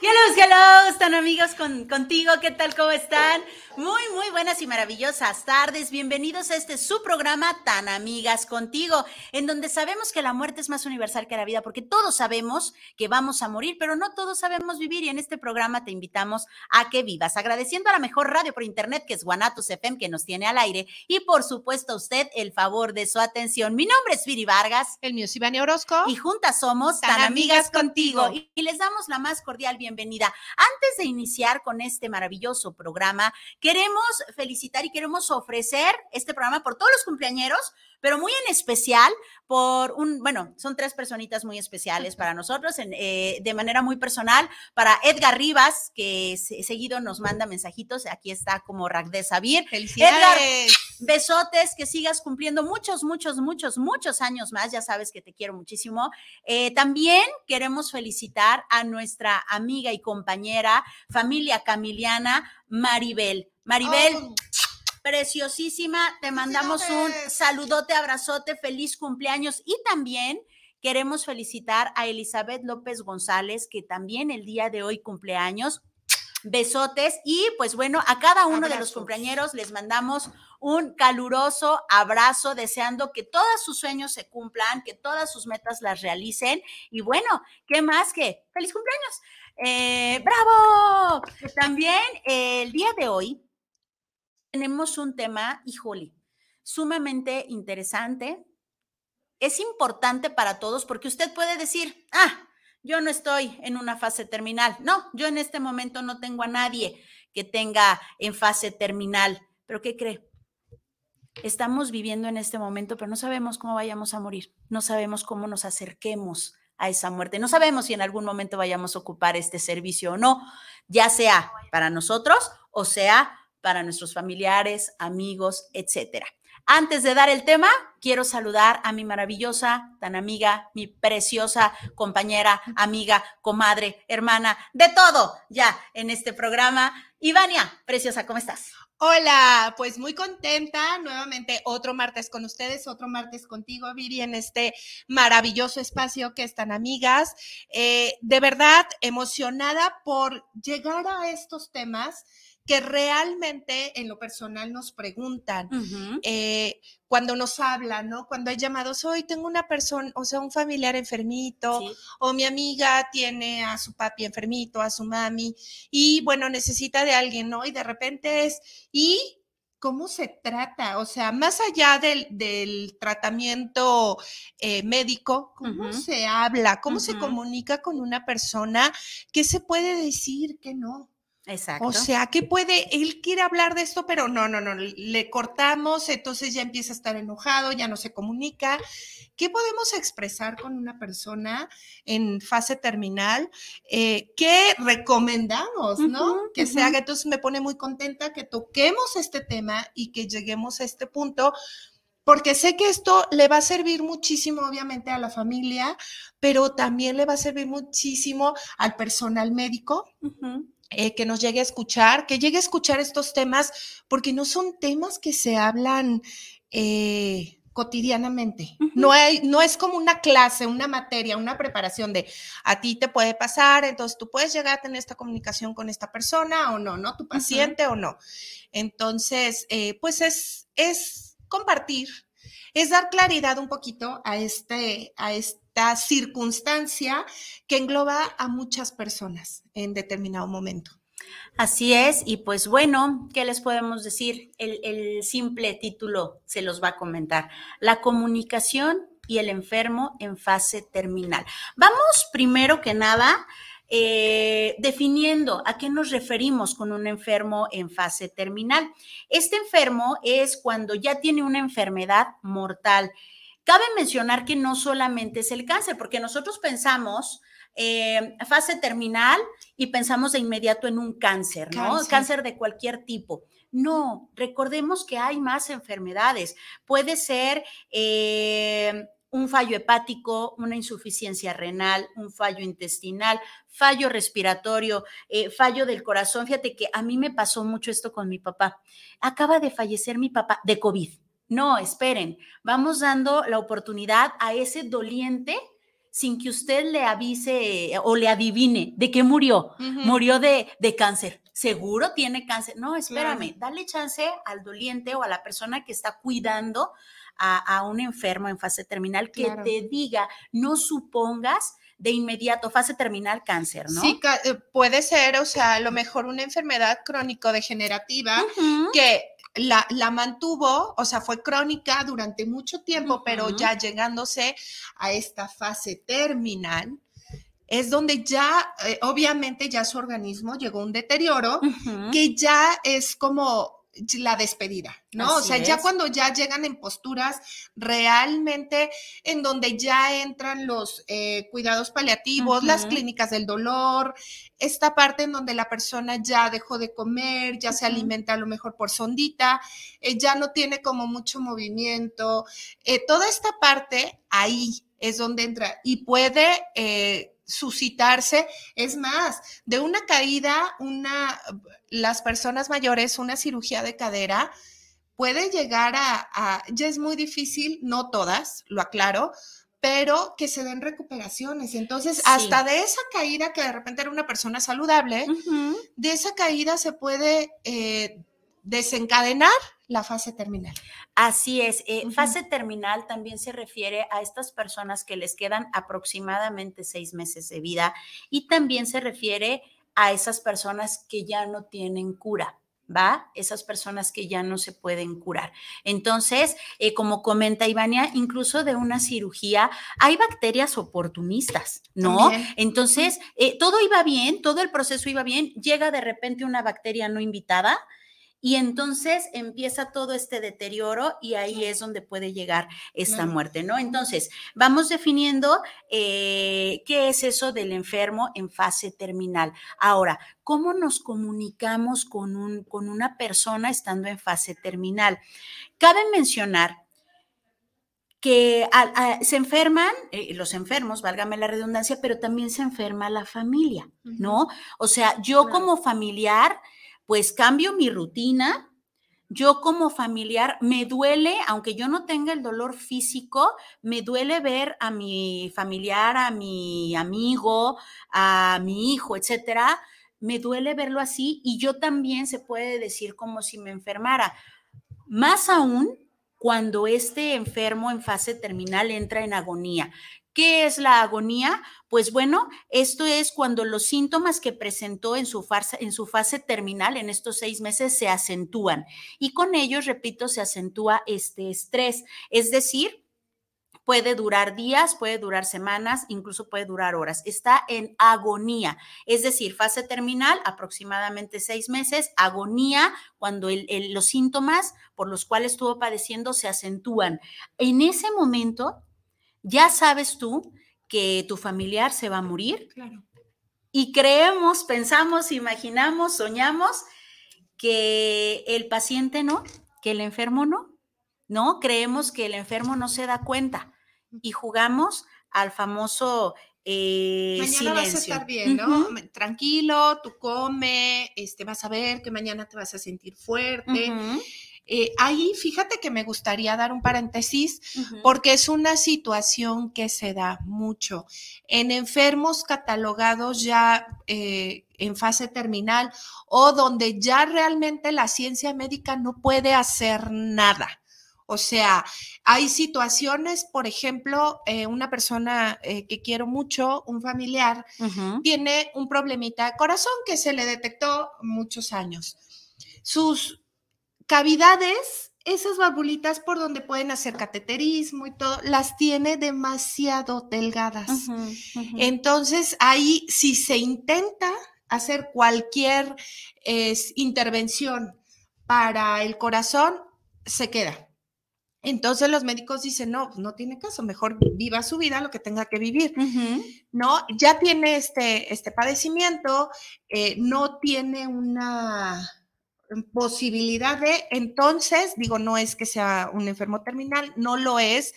Hello, hello, están amigos con, contigo, ¿qué tal? ¿Cómo están? Muy, muy buenas y maravillosas tardes. Bienvenidos a este su programa Tan Amigas Contigo, en donde sabemos que la muerte es más universal que la vida, porque todos sabemos que vamos a morir, pero no todos sabemos vivir. Y en este programa te invitamos a que vivas, agradeciendo a la mejor radio por internet, que es Guanatos FM, que nos tiene al aire, y por supuesto a usted el favor de su atención. Mi nombre es Viri Vargas. El mío es Ivania Orozco. Y juntas somos Tan, Amigas, Contigo. Y, y les damos la más cordial bienvenida bienvenida. Antes de iniciar con este maravilloso programa, queremos felicitar y queremos ofrecer este programa por todos los cumpleañeros, pero muy en especial por un, bueno, son tres personitas muy especiales para nosotros, en, eh, de manera muy personal, para Edgar Rivas, que seguido nos manda mensajitos, aquí está como Ragde Sabir. Edgar, besotes, que sigas cumpliendo muchos, muchos, muchos, muchos años más, ya sabes que te quiero muchísimo. Eh, también queremos felicitar a nuestra amiga y compañera, familia camiliana, Maribel. Maribel. Oh preciosísima. Te mandamos un saludote, abrazote, feliz cumpleaños y también queremos felicitar a Elizabeth López González, que también el día de hoy cumpleaños. Besotes y pues bueno, a cada uno de los cumpleaños les mandamos un caluroso abrazo, deseando que todos sus sueños se cumplan, que todas sus metas las realicen. Y bueno, ¿qué más que feliz cumpleaños? Eh, ¡Bravo! También el día de hoy tenemos un tema, híjole, sumamente interesante. Es importante para todos porque usted puede decir, ah, yo no estoy en una fase terminal. No, yo en este momento no tengo a nadie que tenga en fase terminal. Pero ¿qué cree? Estamos viviendo en este momento, pero no sabemos cómo vayamos a morir. No sabemos cómo nos acerquemos a esa muerte. No sabemos si en algún momento vayamos a ocupar este servicio o no, ya sea para nosotros o sea para nuestros familiares, amigos, etcétera. Antes de dar el tema, quiero saludar a mi maravillosa, tan amiga, mi preciosa compañera, amiga, comadre, hermana, de todo ya en este programa. Ivania, preciosa, ¿cómo estás? Hola, pues muy contenta nuevamente otro martes con ustedes, otro martes contigo, Viri, en este maravilloso espacio que están amigas. Eh, de verdad, emocionada por llegar a estos temas que realmente en lo personal nos preguntan eh, cuando nos hablan, ¿no? Cuando hay llamados, hoy tengo una persona, o sea, un familiar enfermito, o mi amiga tiene a su papi enfermito, a su mami, y bueno, necesita de alguien, ¿no? Y de repente es, ¿y cómo se trata? O sea, más allá del, tratamiento eh, médico, ¿cómo se habla? ¿Cómo se comunica con una persona? ¿Qué se puede decir? ¿Qué no? Exacto. O sea, que puede, él quiere hablar de esto, pero no, no, no, le cortamos, entonces ya empieza a estar enojado, ya no se comunica. ¿Qué podemos expresar con una persona en fase terminal? Eh, ¿Qué recomendamos, no? que se haga. Entonces me pone muy contenta que toquemos este tema y que lleguemos a este punto porque sé que esto le va a servir muchísimo, obviamente, a la familia, pero también le va a servir muchísimo al personal médico, eh, que nos llegue a escuchar, que llegue a escuchar estos temas, porque no son temas que se hablan eh, cotidianamente. no, hay, no es como una clase, una materia, una preparación de a ti te puede pasar, entonces tú puedes llegar a tener esta comunicación con esta persona o no, ¿no? Tu paciente o no. Entonces, eh, pues es, es compartir, es dar claridad un poquito a este, a este circunstancia que engloba a muchas personas en determinado momento. Así es, y pues bueno, ¿qué les podemos decir? El, simple título se los va a comentar. La comunicación y el enfermo en fase terminal. Vamos primero que nada eh, definiendo a qué nos referimos con un enfermo en fase terminal. Este enfermo es cuando ya tiene una enfermedad mortal Cabe mencionar que no solamente es el cáncer, porque nosotros pensamos eh, fase terminal y pensamos de inmediato en un cáncer, ¿no? Cáncer. de cualquier tipo. No, recordemos que hay más enfermedades. Puede ser eh, un fallo hepático, una insuficiencia renal, un fallo intestinal, fallo respiratorio, eh, fallo del corazón. Fíjate que a mí me pasó mucho esto con mi papá. Acaba de fallecer mi papá de COVID. No, esperen, vamos dando la oportunidad a ese doliente sin que usted le avise o le adivine de qué murió. Murió de, de, cáncer. Seguro tiene cáncer. No, espérame, dale chance al doliente o a la persona que está cuidando a, un enfermo en fase terminal que te diga, no supongas de inmediato, fase terminal cáncer, ¿no? Sí, eh, puede ser, o sea, a lo mejor una enfermedad crónico-degenerativa que la, la, mantuvo, o sea, fue crónica durante mucho tiempo, pero ya llegándose a esta fase terminal, es donde ya, eh, obviamente, ya su organismo llegó a un deterioro que ya es como la despedida, ¿no? o sea, ya cuando ya llegan en posturas realmente en donde ya entran los eh, cuidados paliativos, las clínicas del dolor, esta parte en donde la persona ya dejó de comer, ya se alimenta a lo mejor por sondita, eh, ya no tiene como mucho movimiento, eh, toda esta parte ahí es donde entra y puede suscitarse. Es más, de una caída, una, las personas mayores, una cirugía de cadera puede llegar a, ya es muy difícil, no todas, lo aclaro, pero que se den recuperaciones. Entonces, hasta de esa caída, que de repente era una persona saludable, de esa caída se puede eh, desencadenar la fase terminal. Así es. Eh, fase terminal también se refiere a estas personas que les quedan aproximadamente seis meses de vida y también se refiere a esas personas que ya no tienen cura. ¿va? Esas personas que ya no se pueden curar. Entonces, eh, como comenta Ivania, incluso de una cirugía hay bacterias oportunistas, ¿no? Entonces, eh, todo iba bien, todo el proceso iba bien, llega de repente una bacteria no invitada y entonces empieza todo este deterioro y ahí es donde puede llegar esta muerte, ¿no? Entonces, vamos definiendo eh, qué es eso del enfermo en fase terminal. Ahora, ¿cómo nos comunicamos con, un, con una persona estando en fase terminal? Cabe mencionar que se enferman, eh, los enfermos, válgame la redundancia, pero también se enferma la familia, ¿no? O sea, yo como familiar pues cambio mi rutina. Yo como familiar me duele, aunque yo no tenga el dolor físico, me duele ver a mi familiar, a mi amigo, a mi hijo, etcétera. Me duele verlo así y yo también se puede decir como si me enfermara. Más aún cuando este enfermo en fase terminal entra en agonía. ¿Qué es la agonía? Pues bueno, esto es cuando los síntomas que presentó en su, fase, terminal en estos seis meses se acentúan y con ellos, repito, se acentúa este estrés. Es decir, puede durar días, puede durar semanas, incluso puede durar horas. Está en agonía, es decir, fase terminal, aproximadamente seis meses, agonía, cuando los síntomas por los cuales estuvo padeciendo se acentúan. En ese momento, ya sabes tú que tu familiar se va a morir. Claro. Y creemos, pensamos, imaginamos, soñamos que el paciente no, que el enfermo no. No, creemos que el enfermo no se da cuenta y jugamos al famoso eh, mañana vas a estar bien, ¿no? Tranquilo, tú come, este, vas a ver que mañana te vas a sentir fuerte. Eh, ahí fíjate que me gustaría dar un paréntesis porque es una situación que se da mucho en enfermos catalogados ya eh, en fase terminal o donde ya realmente la ciencia médica no puede hacer nada. O sea, hay situaciones, por ejemplo, eh, una persona que quiero mucho, un familiar, tiene un problemita de corazón que se le detectó muchos años. Sus cavidades, esas valvulitas por donde pueden hacer cateterismo y todo, las tiene demasiado delgadas. Entonces, ahí si se intenta hacer cualquier intervención para el corazón, se queda. Entonces los médicos dicen, no, no tiene caso, mejor viva su vida lo que tenga que vivir, ¿no? Ya tiene este, este padecimiento, eh, no tiene una posibilidad de, entonces, digo, no es que sea un enfermo terminal, no lo es,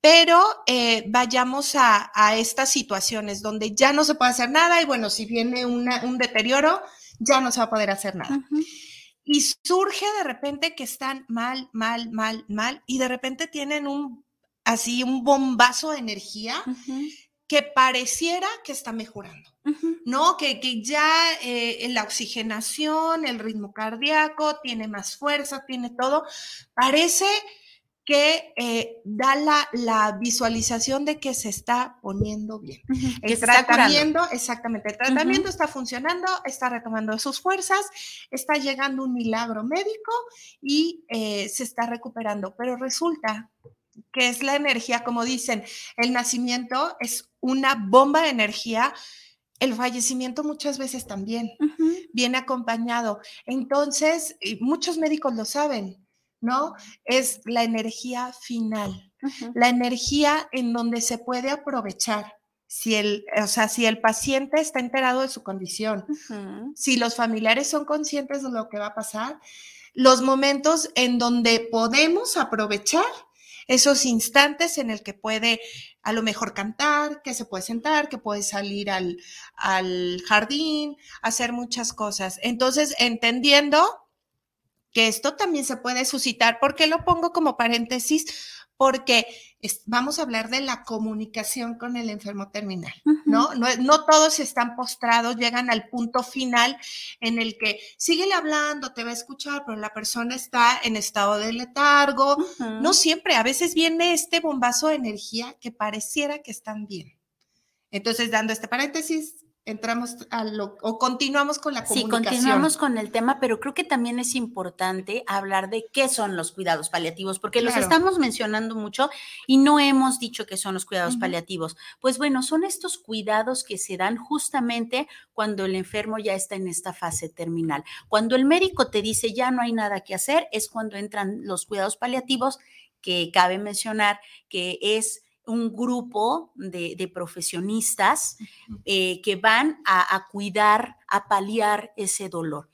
pero eh, vayamos a, estas situaciones donde ya no se puede hacer nada y bueno, si viene un deterioro, ya no se va a poder hacer nada. Y surge de repente que están mal, mal, mal, mal y de repente tienen un, así, un bombazo de energía que pareciera que está mejorando, ¿no? Que, que ya eh, la oxigenación, el ritmo cardíaco, tiene más fuerza, tiene todo. Parece que eh, da la, la, visualización de que se está poniendo bien. El tratamiento, exactamente, el tratamiento está funcionando, está retomando sus fuerzas, está llegando un milagro médico y eh, se está recuperando. Pero resulta que es la energía, como dicen, el nacimiento es una bomba de energía. El fallecimiento muchas veces también viene acompañado. Entonces, muchos médicos lo saben, ¿no? Es la energía final, la energía en donde se puede aprovechar. Si el, o sea, si el paciente está enterado de su condición, si los familiares son conscientes de lo que va a pasar, los momentos en donde podemos aprovechar esos instantes en el que puede a lo mejor cantar, que se puede sentar, que puede salir al, al jardín, hacer muchas cosas. Entonces, entendiendo que esto también se puede suscitar. ¿Por qué lo pongo como paréntesis? Porque vamos a hablar de la comunicación con el enfermo terminal, ¿no? ¿no? ¿no? todos están postrados, llegan al punto final en el que síguele hablando, te va a escuchar, pero la persona está en estado de letargo. No siempre, a veces viene este bombazo de energía que pareciera que están bien. Entonces, dando este paréntesis, entramos a lo, o continuamos con la comunicación. Sí, continuamos con el tema, pero creo que también es importante hablar de qué son los cuidados paliativos, porque los estamos mencionando mucho y no hemos dicho qué son los cuidados paliativos. Pues bueno, son estos cuidados que se dan justamente cuando el enfermo ya está en esta fase terminal. Cuando el médico te dice ya no hay nada que hacer, es cuando entran los cuidados paliativos, que cabe mencionar que es un grupo de, profesionistas eh, que van a, cuidar, a paliar ese dolor.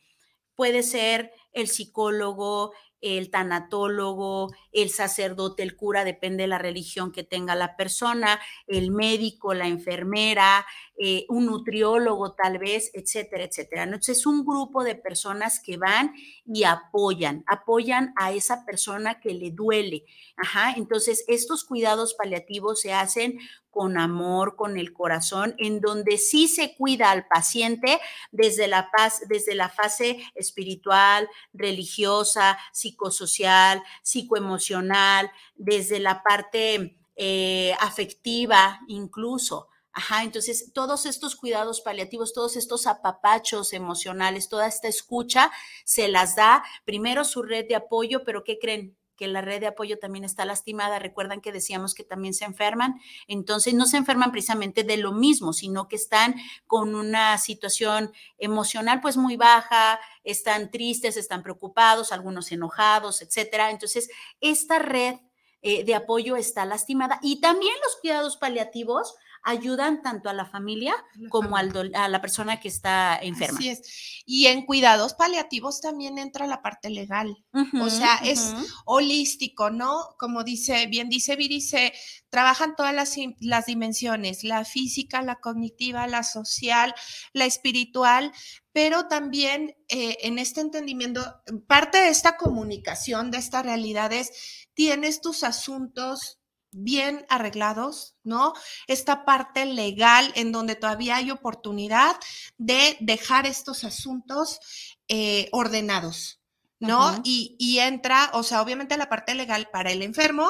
Puede ser el psicólogo, el tanatólogo, el sacerdote, el cura, depende de la religión que tenga la persona, el médico, la enfermera, eh, un nutriólogo tal vez, etcétera, etcétera. Entonces es un grupo de personas que van y apoyan, apoyan a esa persona que le duele. Ajá, entonces estos cuidados paliativos se hacen con amor, con el corazón, en donde sí se cuida al paciente desde la paz, desde la fase espiritual, religiosa, psicosocial, psicoemocional, desde la parte eh, afectiva incluso. Ajá, entonces todos estos cuidados paliativos, todos estos apapachos emocionales, toda esta escucha, se las da primero su red de apoyo, pero ¿qué creen? Que la red de apoyo también está lastimada. Recuerdan que decíamos que también se enferman. Entonces, no se enferman precisamente de lo mismo, sino que están con una situación emocional pues muy baja, están tristes, están preocupados, algunos enojados, etcétera. Entonces, esta red eh, de apoyo está lastimada y también los cuidados paliativos ayudan tanto a la familia como a la persona que está enferma. Así es. Y en cuidados paliativos también entra la parte legal. o sea, es holístico, ¿no? Como dice, bien dice Viri, se trabajan todas las, las dimensiones, la física, la cognitiva, la social, la espiritual, pero también eh, en este entendimiento, parte de esta comunicación, de estas realidades, tienes tus asuntos bien arreglados, ¿no? Esta parte legal en donde todavía hay oportunidad de dejar estos asuntos eh, ordenados, ¿no? y, entra, o sea, obviamente la parte legal para el enfermo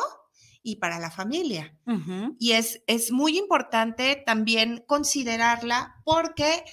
y para la familia. Y es, es muy importante también considerarla porque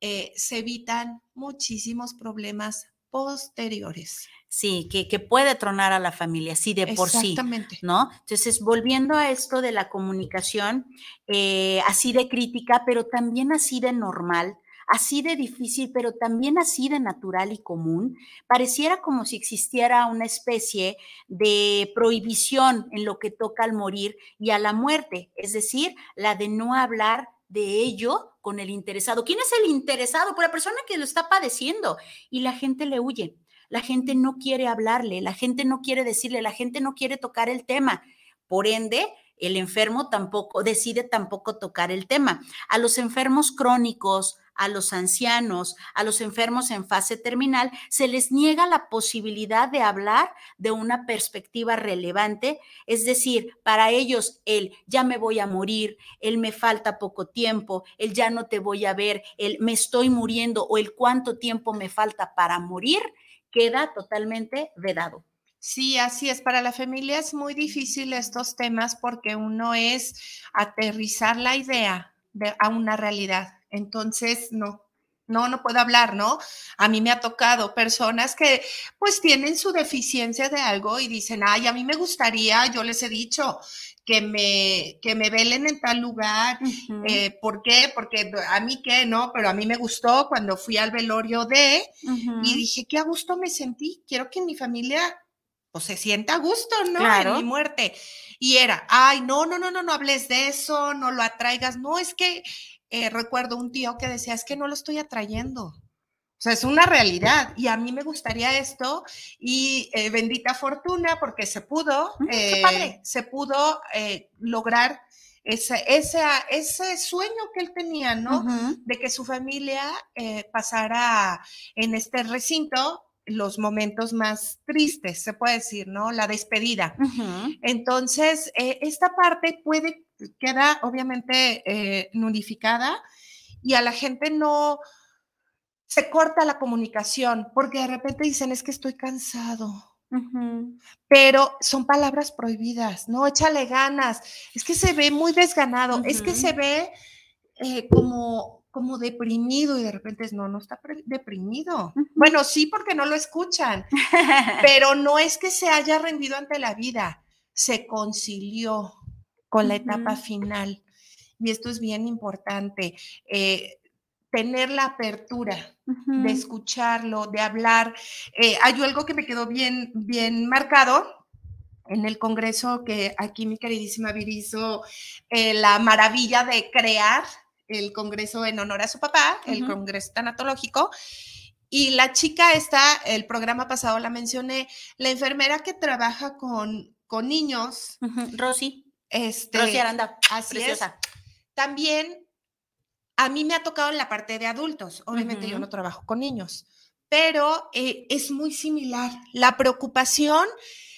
eh, se evitan muchísimos problemas posteriores. Sí, que, que, puede tronar a la familia, sí, de por sí. ¿No? Entonces, volviendo a esto de la comunicación, eh, así de crítica, pero también así de normal, así de difícil, pero también así de natural y común, pareciera como si existiera una especie de prohibición en lo que toca al morir y a la muerte, es decir, la de no hablar de ello con el interesado. ¿Quién es el interesado? Por pues la persona que lo está padeciendo y la gente le huye. La gente no quiere hablarle, la gente no quiere decirle, la gente no quiere tocar el tema. Por ende, el enfermo tampoco decide tampoco tocar el tema. A los enfermos crónicos, a los ancianos, a los enfermos en fase terminal, se les niega la posibilidad de hablar de una perspectiva relevante, es decir, para ellos el ya me voy a morir, el me falta poco tiempo, el ya no te voy a ver, el me estoy muriendo o el cuánto tiempo me falta para morir, queda totalmente vedado. Sí, así es. Para la familia es muy difícil estos temas porque uno es aterrizar la idea de, a una realidad. Entonces, no, no, no puedo hablar, ¿no? A mí me ha tocado personas que pues tienen su deficiencia de algo y dicen, ay, a mí me gustaría, yo les he dicho, que me, que me velen en tal lugar. Eh, ¿Por qué? Porque a mí qué, ¿no? Pero a mí me gustó cuando fui al velorio de y dije, qué a gusto me sentí. Quiero que mi familia pues se sienta a gusto, ¿no? Claro. En mi muerte. Y era, ay, no, no, no, no, no hables de eso, no lo atraigas. No, es que eh, recuerdo un tío que decía, es que no lo estoy atrayendo. Sea, es una realidad y a mí me gustaría esto y eh, bendita fortuna porque se pudo, eh, se pudo lograr ese, ese, ese, sueño que él tenía, ¿no? De que su familia pasara en este recinto los momentos más tristes, se puede decir, ¿no? La despedida. Entonces, eh, esta parte puede, queda obviamente eh, nulificada y a la gente no se corta la comunicación porque de repente dicen, es que estoy cansado. Pero son palabras prohibidas, ¿no? Échale ganas. Es que se ve muy desganado, es que se ve eh, como como deprimido y de repente es, no, no está deprimido. Bueno, sí, porque no lo escuchan, pero no es que se haya rendido ante la vida, se concilió con la etapa final. Y esto es bien importante, eh, tener la apertura de escucharlo, de hablar. Eh, hay algo que me quedó bien, bien marcado en el Congreso que aquí mi queridísima Viri hizo eh, la maravilla de crear el congreso en honor a su papá, el congreso tanatológico. Y la chica está, el programa pasado la mencioné, la enfermera que trabaja con, con niños. Rosy. Este, Rosy Aranda. Así preciosa. También a mí me ha tocado en la parte de adultos. Obviamente yo no trabajo con niños, pero eh, es muy similar. La preocupación,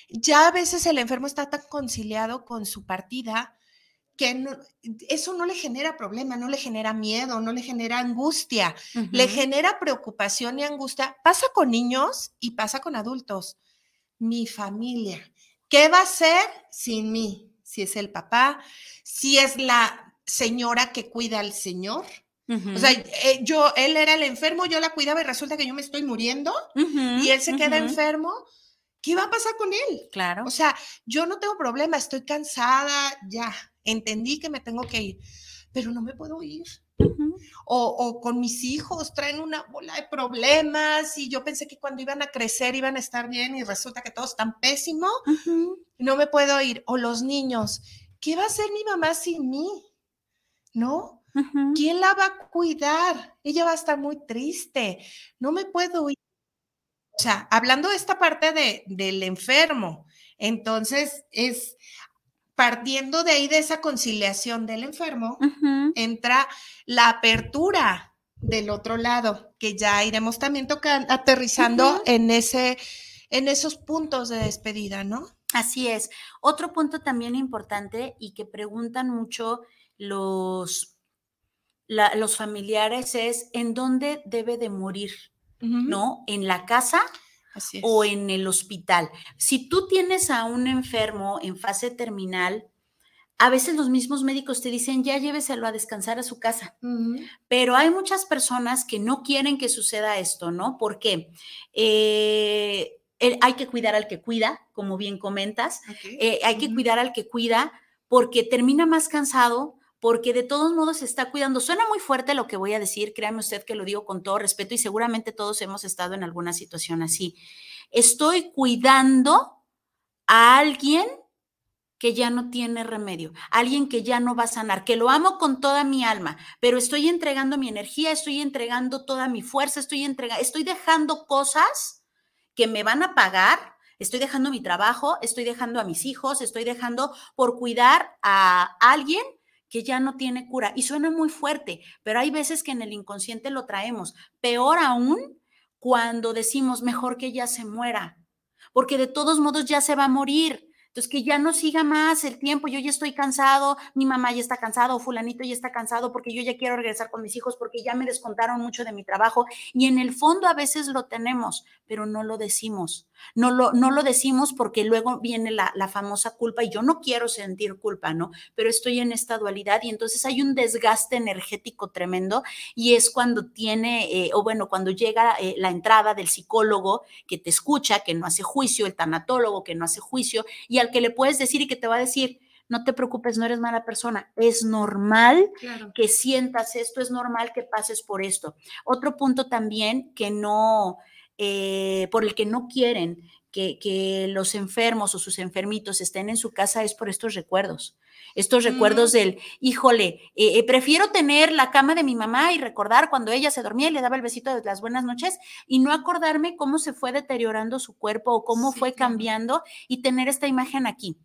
ya a veces el enfermo está tan conciliado con su partida que eso no le genera problema, no le genera miedo, no le genera angustia, le genera preocupación y angustia. Pasa con niños y pasa con adultos. Mi familia, ¿qué va a ser sin mí? Si es el papá, si es la señora que cuida al señor. O sea, eh, yo, él era el enfermo, yo la cuidaba y resulta que yo me estoy muriendo y él se queda enfermo. ¿Qué va a pasar con él? Claro. O sea, yo no tengo problema, estoy cansada, ya, entendí que me tengo que ir, pero no me puedo ir. o, con mis hijos traen una bola de problemas y yo pensé que cuando iban a crecer iban a estar bien y resulta que todo están pésimo. No me puedo ir. O los niños, ¿qué va a hacer mi mamá sin mí? ¿No? ¿Quién la va a cuidar? Ella va a estar muy triste. No me puedo ir. O sea, hablando de esta parte de, del enfermo, entonces es partiendo de ahí, de esa conciliación del enfermo, entra la apertura del otro lado, que ya iremos también tocando, aterrizando en, ese, en esos puntos de despedida, ¿no? Así es. Otro punto también importante y que preguntan mucho los, los familiares es en dónde debe de morir, ¿no? ¿En la casa? o en el hospital. Si tú tienes a un enfermo en fase terminal, a veces los mismos médicos te dicen, ya lléveselo a descansar a su casa. Pero hay muchas personas que no quieren que suceda esto, ¿no? Porque eh, hay que cuidar al que cuida, como bien comentas. Eh, hay que cuidar al que cuida porque termina más cansado, porque de todos modos se está cuidando. Suena muy fuerte lo que voy a decir, créame usted que lo digo con todo respeto y seguramente todos hemos estado en alguna situación así. Estoy cuidando a alguien que ya no tiene remedio, alguien que ya no va a sanar, que lo amo con toda mi alma, pero estoy entregando mi energía, estoy entregando toda mi fuerza, estoy entregando, estoy dejando cosas que me van a pagar, estoy dejando mi trabajo, estoy dejando a mis hijos, estoy dejando por cuidar a alguien que ya no tiene cura. Y suena muy fuerte, pero hay veces que en el inconsciente lo traemos. Peor aún cuando decimos, mejor que ya se muera, porque de todos modos ya se va a morir. Entonces, que ya no siga más el tiempo, yo ya estoy cansado, mi mamá ya está cansada o fulanito ya está cansado porque yo ya quiero regresar con mis hijos porque ya me descontaron mucho de mi trabajo y en el fondo a veces lo tenemos, pero no lo decimos. No lo, no lo decimos porque luego viene la, la famosa culpa y yo no quiero sentir culpa, ¿no? Pero estoy en esta dualidad y entonces hay un desgaste energético tremendo y es cuando tiene, eh, o bueno, cuando llega eh, la entrada del psicólogo que te escucha, que no hace juicio, el tanatólogo que no hace juicio y al que le puedes decir y que te va a decir, no te preocupes, no eres mala persona. Es normal Claro. que sientas esto, es normal que pases por esto. Otro punto también que no, eh, por el que no quieren que, que los enfermos o sus enfermitos estén en su casa es por estos recuerdos. Estos recuerdos Mm. del, híjole, eh, eh, prefiero tener la cama de mi mamá y recordar cuando ella se dormía y le daba el besito de las buenas noches y no acordarme cómo se fue deteriorando su cuerpo o cómo Sí, fue cambiando y tener esta imagen aquí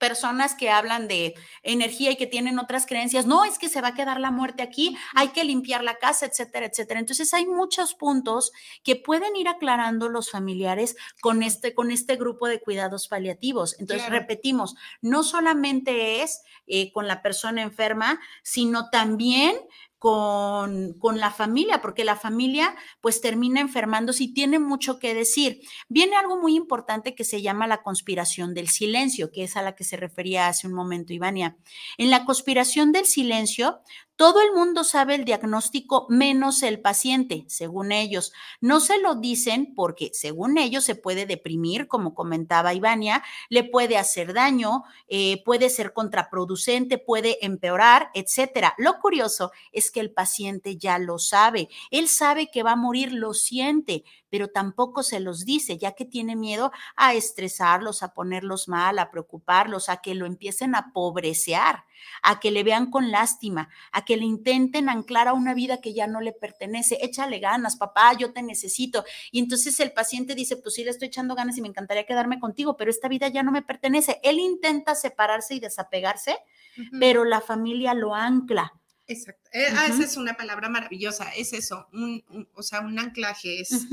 personas que hablan de energía y que tienen otras creencias, no, es que se va a quedar la muerte aquí, hay que limpiar la casa, etcétera, etcétera. Entonces hay muchos puntos que pueden ir aclarando los familiares con este, con este grupo de cuidados paliativos. Entonces, Claro. repetimos, no solamente es eh, con la persona enferma, sino también con, con la familia, porque la familia pues termina enfermándose y tiene mucho que decir. Viene algo muy importante que se llama la conspiración del silencio, que es a la que se refería hace un momento Ivania. En la conspiración del silencio, todo el mundo sabe el diagnóstico menos el paciente, según ellos. No se lo dicen porque, según ellos, se puede deprimir, como comentaba Ivania, le puede hacer daño, eh, puede ser contraproducente, puede empeorar, etcétera. Lo curioso es que el paciente ya lo sabe. Él sabe que va a morir, lo siente, pero tampoco se los dice, ya que tiene miedo a estresarlos, a ponerlos mal, a preocuparlos, a que lo empiecen a pobrecear, a que le vean con lástima, a que le intenten anclar a una vida que ya no le pertenece. Échale ganas, papá, yo te necesito. Y entonces el paciente dice, pues sí, le estoy echando ganas y me encantaría quedarme contigo, pero esta vida ya no me pertenece. Él intenta separarse y desapegarse, pero la familia lo ancla. Exacto. Eh, ah, esa es una palabra maravillosa. Es eso, un, un- o sea, un anclaje. Es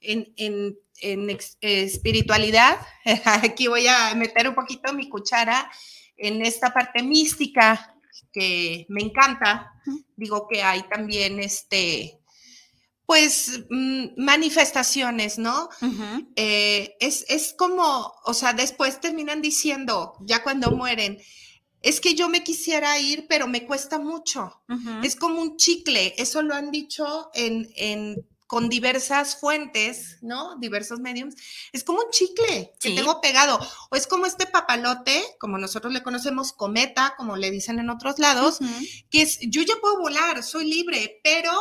en, en- en ex- eh, espiritualidad. Aquí voy a meter un poquito mi cuchara en esta parte mística que me encanta. Digo que hay también este, pues, mm, manifestaciones, ¿no? Eh, es, es como, o sea, después terminan diciendo, ya cuando mueren, es que yo me quisiera ir, pero me cuesta mucho. Es como un chicle, eso lo han dicho en, en- con diversas fuentes, ¿no? Diversos mediums. Es como un chicle que tengo pegado. O es como este papalote, como nosotros le conocemos, cometa, como le dicen en otros lados, que es, yo ya puedo volar, soy libre, pero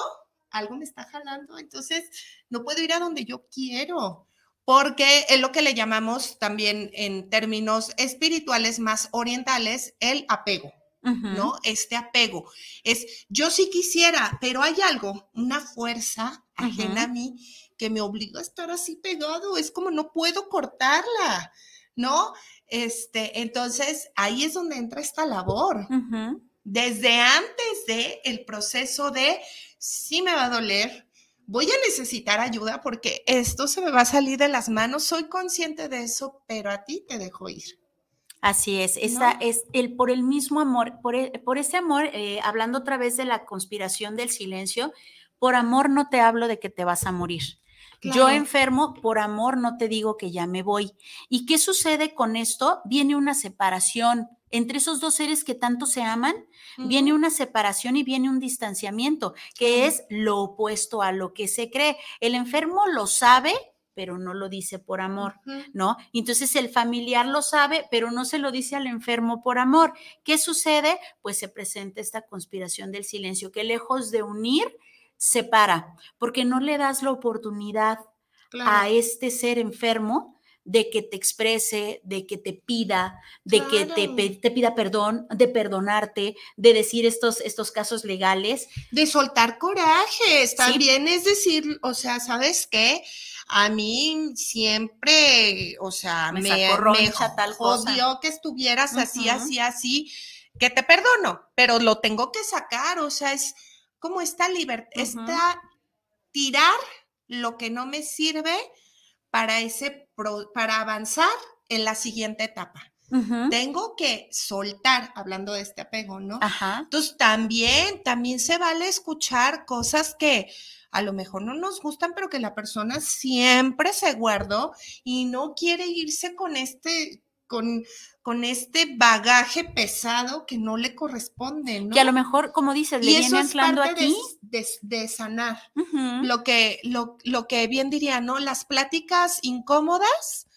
algo me está jalando, entonces no puedo ir a donde yo quiero, porque es lo que le llamamos también en términos espirituales más orientales, el apego. ¿no? Este apego es, yo sí quisiera, pero hay algo, una fuerza ajena a mí que me obliga a estar así pegado, es como no puedo cortarla, ¿no? Este, entonces ahí es donde entra esta labor desde antes de el proceso de sí me va a doler, voy a necesitar ayuda porque esto se me va a salir de las manos, soy consciente de eso, pero a ti te dejo ir. Así es, esa ¿No? es el por el mismo amor, por, e- por ese amor, eh, hablando otra vez de la conspiración del silencio, por amor no te hablo de que te vas a morir. Yo enfermo, por amor no te digo que ya me voy. ¿Y qué sucede con esto? Viene una separación entre esos dos seres que tanto se aman, viene una separación y viene un distanciamiento, que es lo opuesto a lo que se cree. El enfermo lo sabe, pero no lo dice por amor. ¿no? Entonces el familiar lo sabe, pero no se lo dice al enfermo por amor. ¿Qué sucede? Pues se presenta esta conspiración del silencio, que lejos de unir, separa, porque no le das la oportunidad Claro. a este ser enfermo de que te exprese, de que te pida, de que te, te pida perdón, de perdonarte, de decir estos, estos casos legales. De soltar corajes, también es decir, o sea, ¿sabes qué? A mí siempre, o sea, Me me, tal cosa. jodió que estuvieras así, así, así. que te perdono, pero lo tengo que sacar, o sea, es como esta libertad, esta tirar lo que no me sirve para ese, para avanzar en la siguiente etapa. Tengo que soltar, hablando de este apego, ¿no? Entonces también, también se vale escuchar cosas que a lo mejor no nos gustan, pero que la persona siempre se guardó y no quiere irse con este, con, con este bagaje pesado que no le corresponde, ¿no? Que a lo mejor, como dices, le viene anclando aquí. De, sanar. lo, que, lo, lo que bien diría, ¿no? Las pláticas incómodas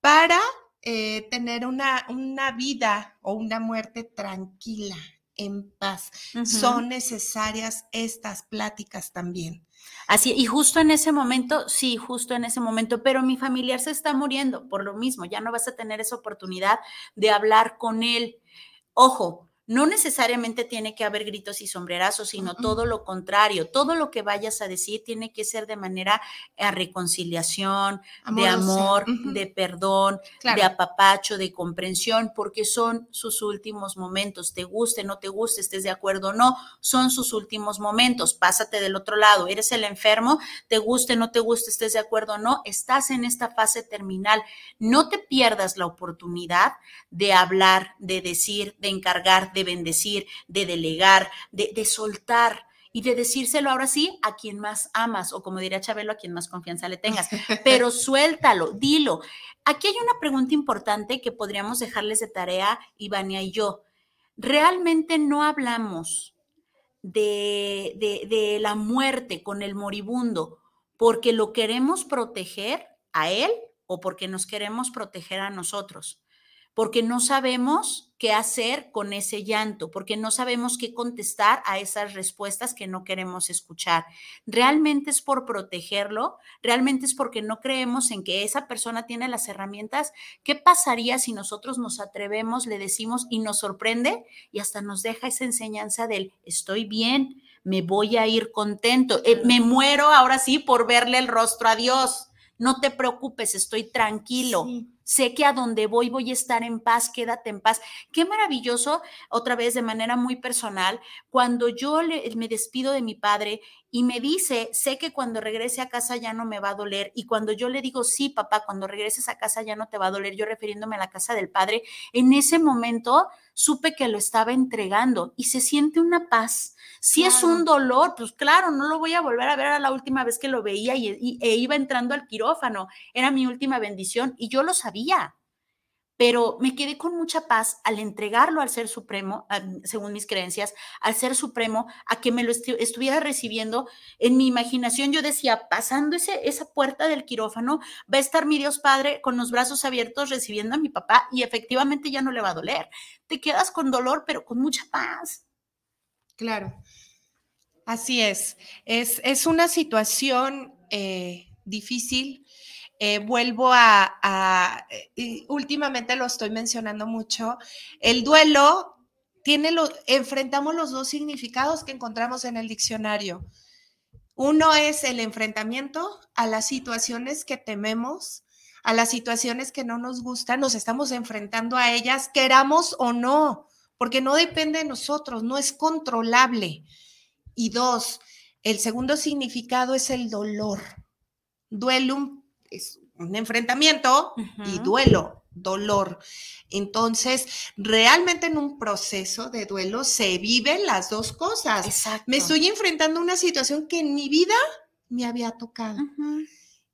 para eh, tener una, una vida o una muerte tranquila, en paz. Son necesarias estas pláticas también. Así, y justo en ese momento, sí, justo en ese momento, pero mi familiar se está muriendo por lo mismo, ya no vas a tener esa oportunidad de hablar con él. Ojo, no necesariamente tiene que haber gritos y sombrerazos, sino todo lo contrario. Todo lo que vayas a decir tiene que ser de manera a reconciliación, de amor, de perdón, de apapacho, de comprensión, porque son sus últimos momentos. Te guste, no te guste, estés de acuerdo o no, son sus últimos momentos. Pásate del otro lado. Eres el enfermo, te guste, no te guste, estés de acuerdo o no, estás en esta fase terminal. No te pierdas la oportunidad de hablar, de decir, de encargar, de de bendecir, de delegar, de, soltar y de decírselo ahora sí a quien más amas o como diría Chabelo, a quien más confianza le tengas, pero suéltalo, dilo. Aquí hay una pregunta importante que podríamos dejarles de tarea, Ivania y yo. Realmente no hablamos de, de, de la muerte con el moribundo porque lo queremos proteger a él o porque nos queremos proteger a nosotros porque no sabemos qué hacer con ese llanto, porque no sabemos qué contestar a esas respuestas que no queremos escuchar. Realmente es por protegerlo, realmente es porque no creemos en que esa persona tiene las herramientas. ¿Qué pasaría si nosotros nos atrevemos, le decimos y nos sorprende y hasta nos deja esa enseñanza del estoy bien, me voy a ir contento, eh, me muero ahora sí por verle el rostro a Dios? No te preocupes, estoy tranquilo sé que a donde voy voy a estar en paz, quédate en paz. Qué maravilloso, otra vez de manera muy personal, cuando yo me despido de mi padre y me dice, sé que cuando regrese a casa ya no me va a doler. Y cuando yo le digo, sí, papá, cuando regreses a casa ya no te va a doler, yo refiriéndome a la casa del padre, en ese momento supe que lo estaba entregando y se siente una paz. Si es un dolor, pues claro, no lo voy a volver a ver a la última vez que lo veía y, e iba entrando al quirófano. Era mi última bendición y yo lo sabía pero me quedé con mucha paz al entregarlo al Ser Supremo, según mis creencias, al Ser Supremo, a que me lo estuviera recibiendo. En mi imaginación yo decía, pasando esa puerta del quirófano, va a estar mi Dios Padre con los brazos abiertos recibiendo a mi papá y efectivamente ya no le va a doler. Te quedas con dolor, pero con mucha paz. Claro, así es. Es, es una situación eh, difícil eh, vuelvo a, últimamente lo estoy mencionando mucho, el duelo tiene lo, enfrentamos los dos significados que encontramos en el diccionario. Uno es el enfrentamiento a las situaciones que tememos, a las situaciones que no nos gustan, nos estamos enfrentando a ellas, queramos o no, porque no depende de nosotros, no es controlable. Y dos, el segundo significado es el dolor. Duelo es un enfrentamiento y duelo, dolor. Entonces, realmente en un proceso de duelo se viven las dos cosas. Exacto. Me estoy enfrentando a una situación que en mi vida me había tocado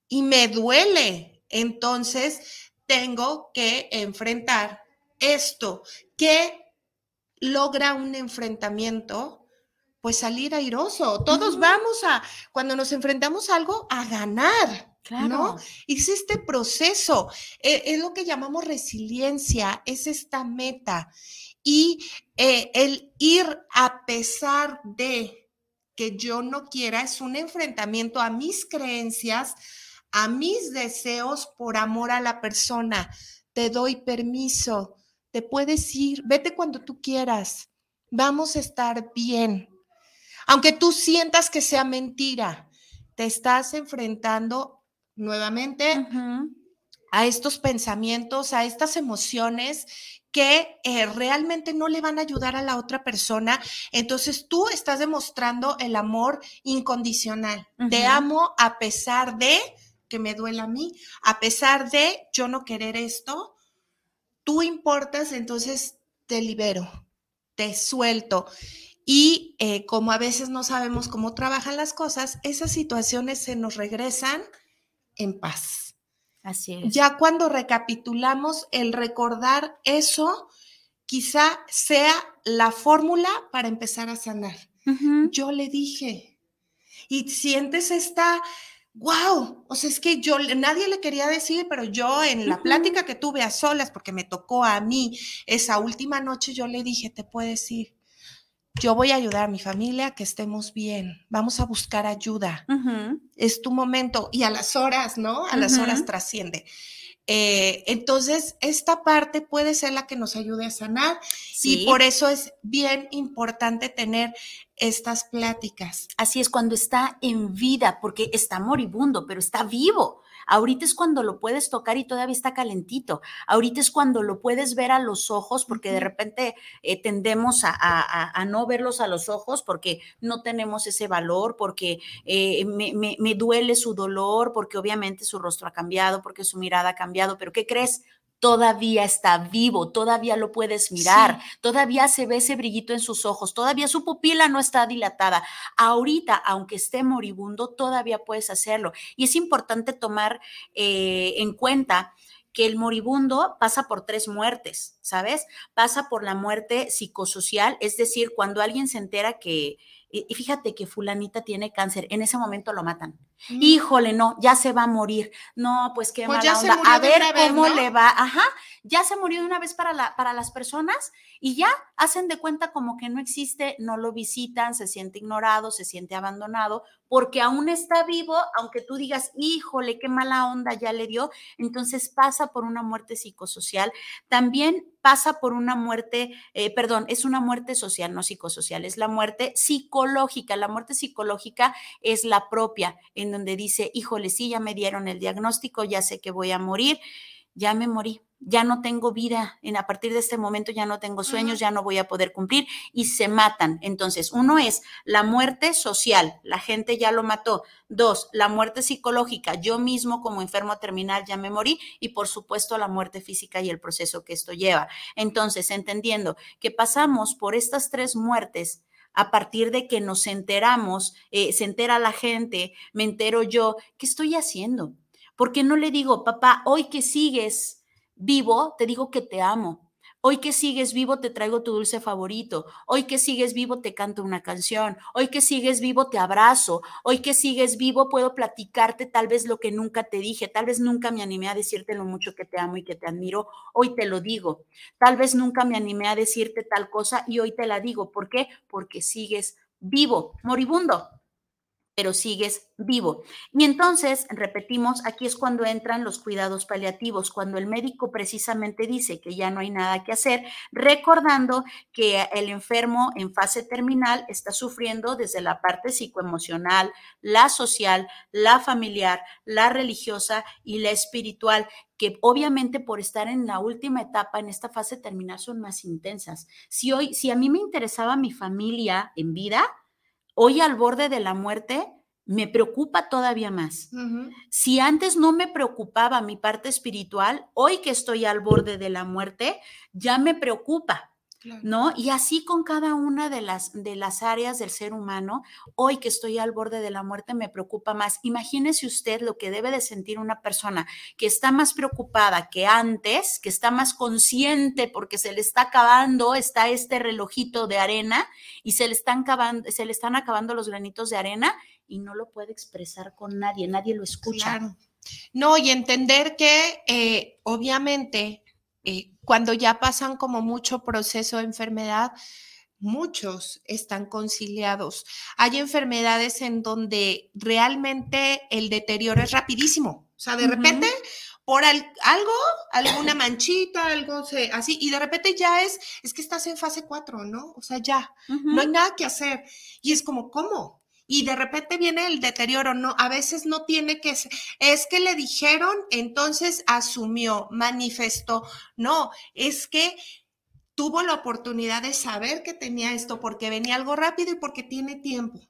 y me duele. Entonces, tengo que enfrentar esto que logra un enfrentamiento pues salir airoso. Todos vamos a, cuando nos enfrentamos a algo, a ganar. Claro. ¿no? Es este proceso, e, es, lo que llamamos resiliencia, es esta meta. Y eh, el ir a pesar de que yo no quiera es un enfrentamiento a mis creencias, a mis deseos por amor a la persona. Te doy permiso, te puedes ir, vete cuando tú quieras, vamos a estar bien. Aunque tú sientas que sea mentira, te estás enfrentando nuevamente a estos pensamientos, a estas emociones que eh, realmente no le van a ayudar a la otra persona. Entonces tú estás demostrando el amor incondicional. Te amo a pesar de que me duela a mí, a pesar de yo no querer esto, tú importas, entonces te libero, te suelto. Y eh, como a veces no sabemos cómo trabajan las cosas, esas situaciones se nos regresan en paz. Así es. Ya cuando recapitulamos, el recordar eso quizá sea la fórmula para empezar a sanar. Yo le dije, y sientes esta, wow, o sea, es que yo, nadie le quería decir, pero yo en la plática que tuve a solas, porque me tocó a mí esa última noche, yo le dije, te puedes ir yo voy a ayudar a mi familia que estemos bien, vamos a buscar ayuda. Es tu momento y a las horas, ¿no? A las horas trasciende. Eh, entonces, esta parte puede ser la que nos ayude a sanar y por eso es bien importante tener estas pláticas. Así es, cuando está en vida, porque está moribundo, pero está vivo. Ahorita es cuando lo puedes tocar y todavía está calentito. Ahorita es cuando lo puedes ver a los ojos, porque de repente eh, tendemos a, no verlos a los ojos porque no tenemos ese valor, porque eh, me duele su dolor, porque obviamente su rostro ha cambiado, porque su mirada ha cambiado. Pero ¿qué crees? Todavía está vivo, todavía lo puedes mirar, todavía se ve ese brillito en sus ojos, todavía su pupila no está dilatada. Ahorita, aunque esté moribundo, todavía puedes hacerlo. Y es importante tomar eh, en cuenta que el moribundo pasa por tres muertes, ¿sabes? Pasa por la muerte psicosocial, es decir, cuando alguien se entera que, y fíjate que fulanita tiene cáncer, en ese momento lo matan. Mm. Híjole, no, ya se va a morir. No, pues qué pues mala onda. A ver cómo le va. Ajá, ya se murió de una vez para, la, para las personas y ya hacen de cuenta como que no existe, no lo visitan, se siente ignorado, se siente abandonado, porque aún está vivo, aunque tú digas, híjole, qué mala onda ya le dio, entonces pasa por una muerte psicosocial. También pasa por una muerte, eh, perdón, es una muerte social, no psicosocial, es la muerte psicológica. La muerte psicológica es la propia, en donde dice, híjole, sí, ya me dieron el diagnóstico, ya sé que voy a morir, ya me morí, ya no tengo vida, en, a partir de este momento ya no tengo sueños, ya no voy a poder cumplir y se matan. Entonces, uno es la muerte social, la gente ya lo mató. Dos, la muerte psicológica, yo mismo como enfermo terminal ya me morí y por supuesto la muerte física y el proceso que esto lleva. Entonces, entendiendo que pasamos por estas tres muertes, a partir de que nos enteramos, eh, se entera la gente, me entero yo, ¿qué estoy haciendo? Porque no le digo, papá, hoy que sigues vivo, te digo que te amo. Hoy que sigues vivo, te traigo tu dulce favorito. Hoy que sigues vivo, te canto una canción. Hoy que sigues vivo, te abrazo. Hoy que sigues vivo, puedo platicarte tal vez lo que nunca te dije. Tal vez nunca me animé a decirte lo mucho que te amo y que te admiro. Hoy te lo digo. Tal vez nunca me animé a decirte tal cosa y hoy te la digo. ¿Por qué? Porque sigues vivo, moribundo pero sigues vivo. Y entonces, repetimos, aquí es cuando entran los cuidados paliativos, cuando el médico precisamente dice que ya no hay nada que hacer, recordando que el enfermo en fase terminal está sufriendo desde la parte psicoemocional, la social, la familiar, la religiosa y la espiritual, que obviamente por estar en la última etapa, en esta fase terminal, son más intensas. Si hoy, si a mí me interesaba mi familia en vida, hoy al borde de la muerte, me preocupa todavía más. Si antes no me preocupaba mi parte espiritual, hoy que estoy al borde de la muerte, ya me preocupa. ¿No? Y así con cada una de las, de las áreas del ser humano, hoy que estoy al borde de la muerte me preocupa más. Imagínese usted lo que debe de sentir una persona que está más preocupada que antes, que está más consciente porque se le está acabando, está este relojito de arena y se le están acabando, se le están acabando los granitos de arena y no lo puede expresar con nadie, nadie lo escucha. No, y entender que eh, obviamente eh, cuando ya pasan como mucho proceso de enfermedad, muchos están conciliados. Hay enfermedades en donde realmente el deterioro es rapidísimo. O sea, de repente, por algo, alguna manchita, algo así, y de repente ya es, es que estás en fase 4, ¿no? O sea, ya, no hay nada que hacer. Y es como, ¿cómo? Y de repente viene el deterioro, no, a veces no tiene que ser, es que le dijeron, entonces asumió, manifestó, no, es que tuvo la oportunidad de saber que tenía esto porque venía algo rápido y porque tiene tiempo.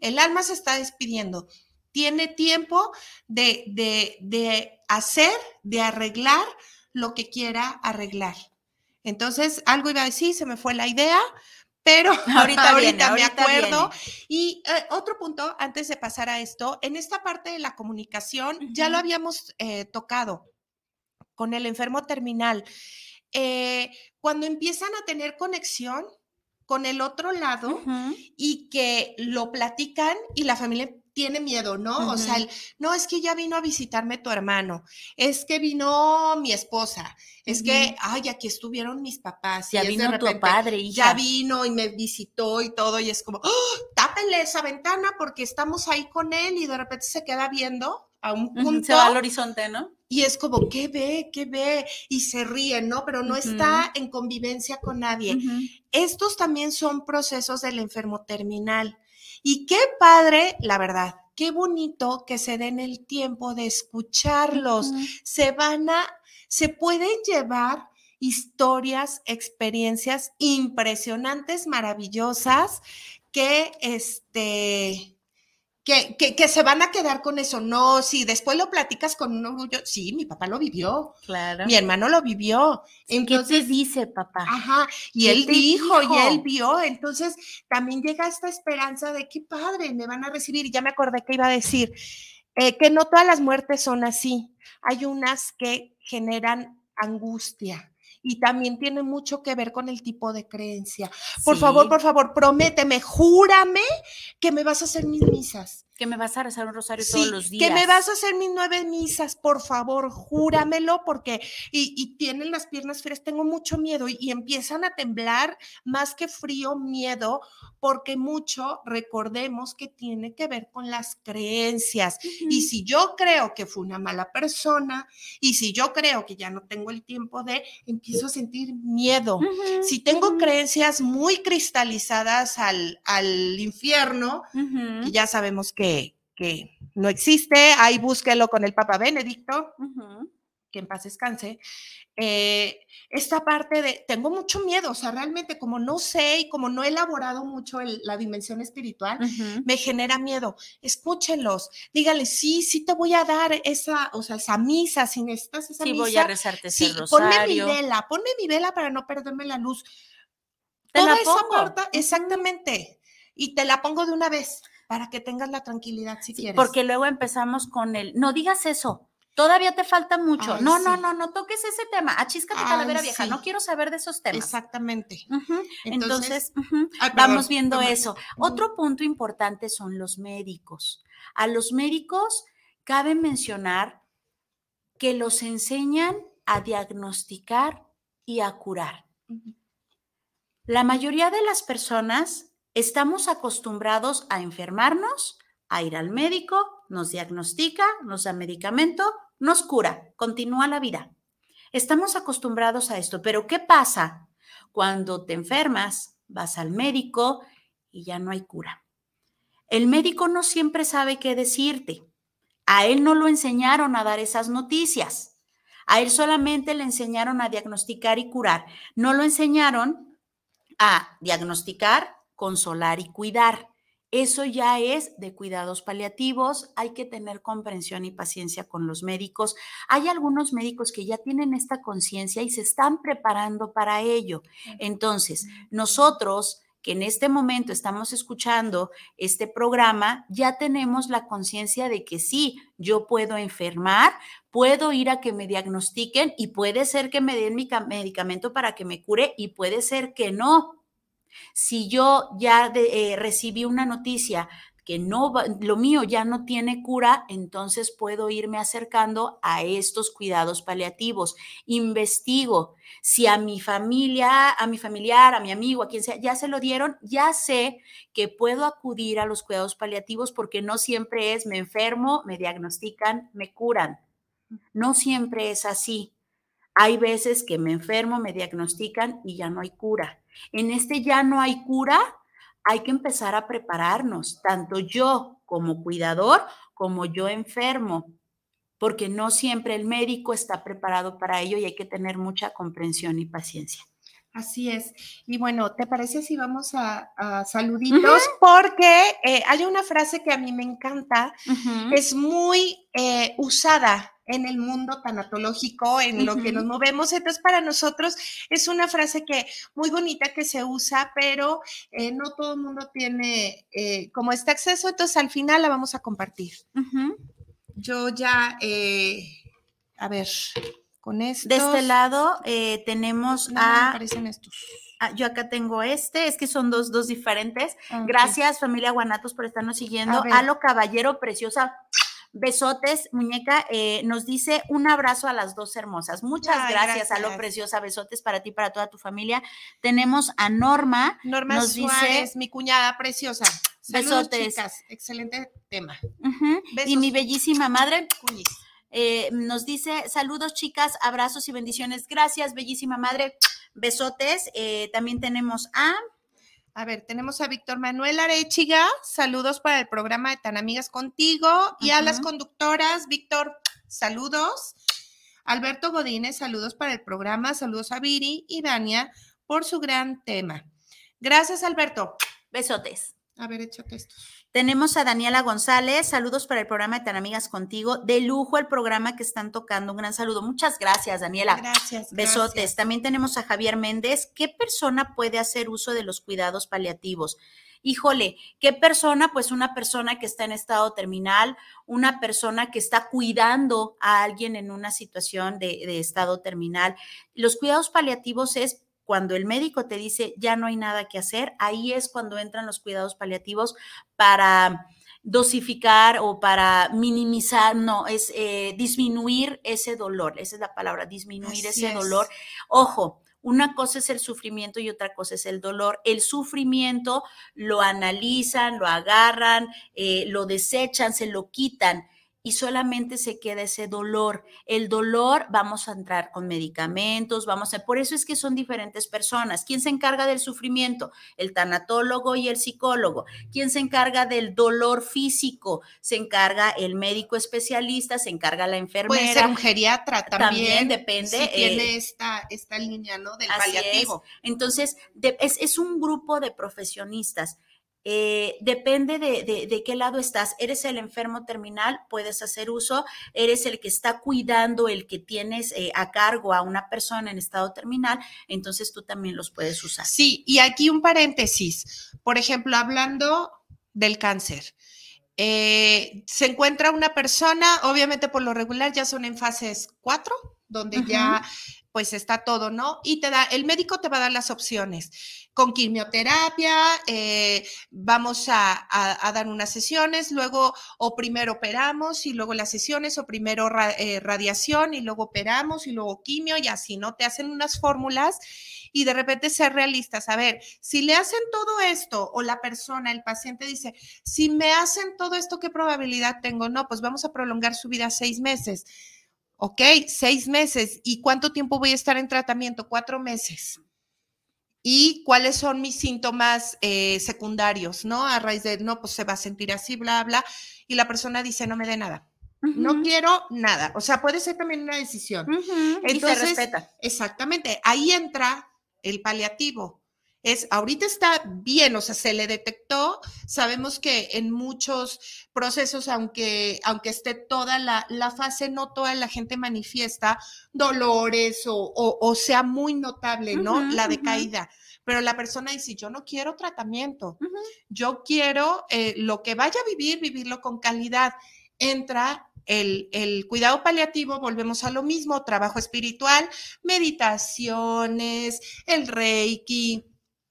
El alma se está despidiendo. Tiene tiempo de, de, de hacer, de arreglar lo que quiera arreglar. Entonces, algo iba a decir, se me fue la idea, pero ahorita, ahorita me acuerdo. Y eh, otro punto, antes de pasar a esto, en esta parte de la comunicación, ya lo habíamos eh, tocado con el enfermo terminal. Eh, cuando empiezan a tener conexión con el otro lado y que lo platican y la familia tiene miedo, ¿no? O sea, no, es que ya vino a visitarme tu hermano, es que vino mi esposa, es que, ay, aquí estuvieron mis papás. Ya vino tu padre, Ya vino y me visitó y todo, y es como, ¡Oh! tápenle esa ventana porque estamos ahí con él y de repente se queda viendo a un punto. Se va al horizonte, ¿no? Y es como, ¿qué ve? ¿Qué ve? Y se ríen, ¿no? Pero no está en convivencia con nadie. Estos también son procesos del enfermo terminal. Y qué padre, la verdad, qué bonito que se den el tiempo de escucharlos. Se van a, se pueden llevar historias, experiencias impresionantes, maravillosas, que este, que, se van a quedar con eso. No, si después lo platicas con un orgullo, sí, mi papá lo vivió. Claro. Mi hermano lo vivió. Entonces, ¿Qué te dice papá? Ajá, y él dijo, y él vio. Entonces también llega esta esperanza de qué padre, me van a recibir. Y ya me acordé que iba a decir eh, que no todas las muertes son así. Hay unas que generan angustia y también tiene mucho que ver con el tipo de creencia. Por favor, por favor, prométeme, júrame que me vas a hacer mis misas. Que me vas a rezar un rosario todos los días. Que me vas a hacer mis nueve misas, por favor, júramelo, porque, y, tienen las piernas frías, tengo mucho miedo y, empiezan a temblar más que frío, miedo, porque mucho, recordemos que tiene que ver con las creencias. Y si yo creo que fue una mala persona, y si yo creo que ya no tengo el tiempo de, empiezo a sentir miedo. Si tengo creencias muy cristalizadas al, al infierno, y ya sabemos que que, no existe, ahí búsquelo con el Papa Benedicto, que en paz descanse. Eh, esta parte de, tengo mucho miedo, o sea, realmente como no sé y como no he elaborado mucho la dimensión espiritual, me genera miedo. Escúchenlos, díganle, sí, sí te voy a dar esa, o sea, esa misa, si necesitas esa sí, misa. voy a rezarte ese sí, rosario. ponme mi vela, ponme mi vela para no perderme la luz. ¿Te Toda la esa parte, exactamente, y te la pongo de una vez para que tengas la tranquilidad si quieres. Porque luego empezamos con el, no digas eso, todavía te falta mucho. no, no, no, no toques ese tema. Achíscate calavera vieja, no quiero saber de esos temas. Exactamente. Entonces, vamos viendo eso. Otro punto importante son los médicos. A los médicos cabe mencionar que los enseñan a diagnosticar y a curar. La mayoría de las personas Estamos acostumbrados a enfermarnos, a ir al médico, nos diagnostica, nos da medicamento, nos cura, continúa la vida. Estamos acostumbrados a esto, pero ¿qué pasa cuando te enfermas, vas al médico y ya no hay cura? El médico no siempre sabe qué decirte. A él no lo enseñaron a dar esas noticias. A él solamente le enseñaron a diagnosticar y curar. No lo enseñaron a diagnosticar, consolar y cuidar. Eso ya es de cuidados paliativos, hay que tener comprensión y paciencia con los médicos. Hay algunos médicos que ya tienen esta conciencia y se están preparando para ello. Entonces, nosotros que en este momento estamos escuchando este programa, ya tenemos la conciencia de que sí, yo puedo enfermar, puedo ir a que me diagnostiquen y puede ser que me den mi medicamento para que me cure y puede ser que no. Si yo ya eh, recibí una noticia que no lo mío ya no tiene cura, entonces puedo irme acercando a estos cuidados paliativos. Investigo si a mi familia, a mi familiar, a mi amigo, a quien sea, ya se lo dieron, ya sé que puedo acudir a los cuidados paliativos porque no siempre es me enfermo, me diagnostican, me curan. No siempre es así. Hay veces que me enfermo, me diagnostican y ya no hay cura. En este ya no hay cura, hay que empezar a prepararnos, tanto yo como cuidador, como yo enfermo, porque no siempre el médico está preparado para ello y hay que tener mucha comprensión y paciencia. Así es. Y bueno, ¿te parece si vamos a, saluditos? Porque eh, hay una frase que a mí me encanta, es muy eh, usada en el mundo tanatológico, en lo que nos movemos. Entonces, para nosotros es una frase que muy bonita que se usa, pero eh, no todo el mundo tiene como este acceso. Entonces, al final la vamos a compartir. Yo ya, a ver, de este lado eh, tenemos a... aparecen estos. Ah, yo acá tengo este, es que son dos, dos diferentes. Gracias, familia Guanatos, por estarnos siguiendo. A, lo caballero, preciosa. Besotes, muñeca, eh, nos dice un abrazo a las dos hermosas. Muchas gracias, a lo preciosa, besotes para ti, para toda tu familia. Tenemos a Norma. Norma nos dice, mi cuñada preciosa. besotes. Excelente tema. Y mi bellísima madre. Eh, nos dice, saludos chicas, abrazos y bendiciones. Gracias, bellísima madre. Besotes. Eh, también tenemos a... A ver, tenemos a Víctor Manuel Arechiga. Saludos para el programa de Tan Amigas Contigo. Y a las conductoras, Víctor, saludos. Alberto Godínez, saludos para el programa. Saludos a Viri y Dania por su gran tema. Gracias, Alberto. Besotes. A ver, échate estos. Tenemos a Daniela González, saludos para el programa de Tan Amigas Contigo, de lujo el programa que están tocando, un gran saludo. Muchas gracias, Daniela. Gracias. Besotes. También tenemos a Javier Méndez. ¿Qué persona puede hacer uso de los cuidados paliativos? Híjole, ¿qué persona? Pues una persona que está en estado terminal, una persona que está cuidando a alguien en una situación de, de estado terminal. Los cuidados paliativos es cuando el médico te dice ya no hay nada que hacer, ahí es cuando entran los cuidados paliativos para dosificar o para minimizar, no, es eh, disminuir ese dolor, esa es la palabra, disminuir ese dolor. Ojo, una cosa es el sufrimiento y otra cosa es el dolor. El sufrimiento lo analizan, lo agarran, eh, lo desechan, se lo quitan y solamente se queda ese dolor. El dolor, vamos a entrar con medicamentos, vamos a... Por eso es que son diferentes personas. ¿Quién se encarga del sufrimiento? El tanatólogo y el psicólogo. ¿Quién se encarga del dolor físico? Se encarga el médico especialista, se encarga la enfermera. Puede ser un geriatra también. También depende. tiene eh, esta, esta línea, ¿no? Del paliativo. Entonces, es, es un grupo de profesionistas eh, depende de, qué lado estás. Eres el enfermo terminal, puedes hacer uso. Eres el que está cuidando, el que tienes eh, a cargo a una persona en estado terminal, entonces tú también los puedes usar. Sí, y aquí un paréntesis. Por ejemplo, hablando del cáncer. Eh, se encuentra una persona, obviamente por lo regular ya son en fases 4, donde ya pues está todo, ¿no? Y te da, el médico te va a dar las opciones. Con quimioterapia, eh, vamos a, dar unas sesiones, luego o primero operamos y luego las sesiones, o primero eh, radiación y luego operamos y luego quimio y así, ¿no? Te hacen unas fórmulas y de repente ser realistas. A ver, si le hacen todo esto o la persona, el paciente dice, si me hacen todo esto, ¿qué probabilidad tengo? No, pues vamos a prolongar su vida seis meses Ok, seis meses. ¿Y cuánto tiempo voy a estar en tratamiento? Cuatro meses. ¿Y cuáles son mis síntomas eh, secundarios? ¿No? A raíz de, no, pues se va a sentir así, bla, bla. Y la persona dice, no me dé nada. No quiero nada. O sea, puede ser también una decisión. Entonces, y se respeta. Exactamente. Ahí entra el paliativo es, ahorita está bien, o sea, se le detectó, sabemos que en muchos procesos, aunque, aunque esté toda la, fase, no toda la gente manifiesta dolores o, sea muy notable, ¿no? la decaída. Pero la persona dice, yo no quiero tratamiento, yo quiero eh, lo que vaya a vivir, vivirlo con calidad. Entra el, el, cuidado paliativo, volvemos a lo mismo, trabajo espiritual, meditaciones, el reiki,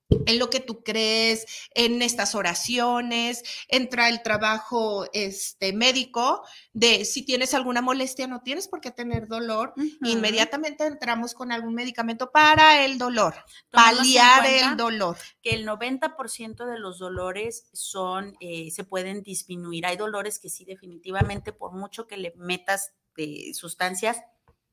en lo que tú crees, en estas oraciones, entra el trabajo este, médico de si tienes alguna molestia, no tienes por qué tener dolor, inmediatamente entramos con algún medicamento para el dolor, paliar el dolor. Que el 90% de los dolores son, eh, se pueden disminuir. Hay dolores que sí, definitivamente, por mucho que le metas de sustancias,